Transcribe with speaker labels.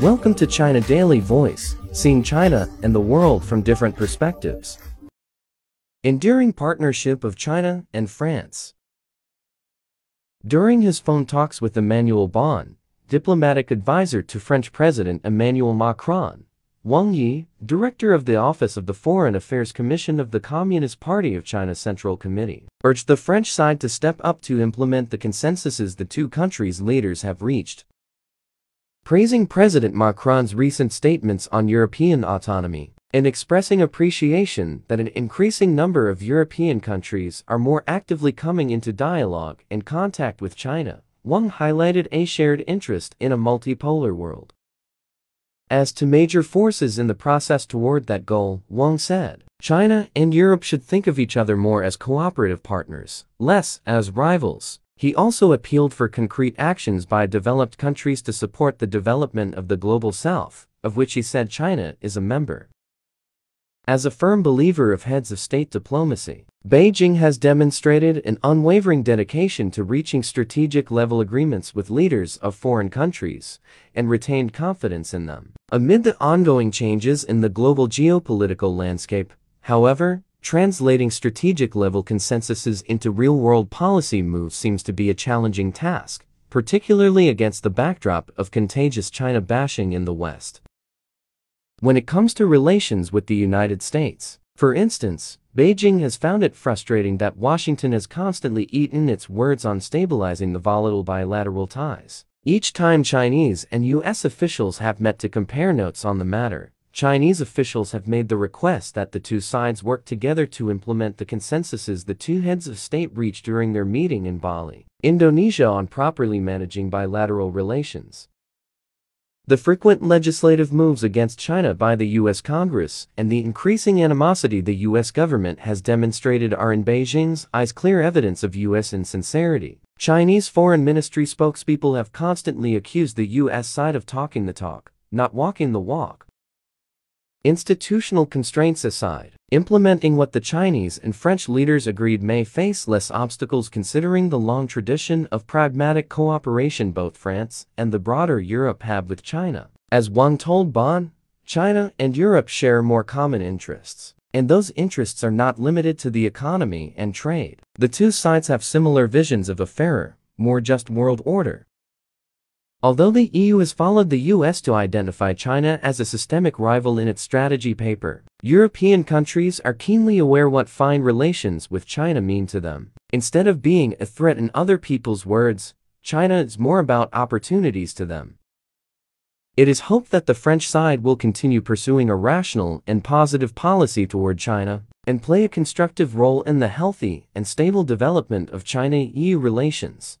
Speaker 1: Welcome to China Daily Voice, seeing China and the world from different perspectives. Enduring partnership of China and France. During his phone talks with Emmanuel Bonne, diplomatic advisor to French President Emmanuel Macron, Wang Yi, director of the Office of the Foreign Affairs Commission of the Communist Party of China Central Committee, urged the French side to step up to implement the consensuses the two countries' leaders have reached. Praising President Macron's recent statements on European autonomy, and expressing appreciation that an increasing number of European countries are more actively coming into dialogue and contact with China, Wang highlighted a shared interest in a multipolar world. As two major forces in the process toward that goal, Wang said, China and Europe should think of each other more as cooperative partners, less as rivals. He also appealed for concrete actions by developed countries to support the development of the global south, of which he said China is a member. As a firm believer of heads of state diplomacy, Beijing has demonstrated an unwavering dedication to reaching strategic level agreements with leaders of foreign countries and retained confidence in them. Amid the ongoing changes in the global geopolitical landscape, however, translating strategic level consensuses into real world policy moves seems to be a challenging task, particularly against the backdrop of contagious China bashing in the West. When it comes to relations with the United States, for instance, Beijing has found it frustrating that Washington has constantly eaten its words on stabilizing the volatile bilateral ties. Each time Chinese and U.S. officials have met to compare notes on the matter, Chinese officials have made the request that the two sides work together to implement the consensuses the two heads of state reached during their meeting in Bali, Indonesia on properly managing bilateral relations. The frequent legislative moves against China by the U.S. Congress and the increasing animosity the U.S. government has demonstrated are in Beijing's eyes clear evidence of U.S. insincerity. Chinese foreign ministry spokespeople have constantly accused the U.S. side of talking the talk, not walking the walk. Institutional constraints aside, implementing what the Chinese and French leaders agreed may face less obstacles considering the long tradition of pragmatic cooperation both France and the broader Europe have with China. As Wang told Bonne, China and Europe share more common interests. And those interests are not limited to the economy and trade. The two sides have similar visions of a fairer, more just world order. Although the EU has followed the US to identify China as a systemic rival in its strategy paper, European countries are keenly aware what fine relations with China mean to them. Instead of being a threat in other people's words, China is more about opportunities to them. It is hoped that the French side will continue pursuing a rational and positive policy toward China and play a constructive role in the healthy and stable development of China-EU relations.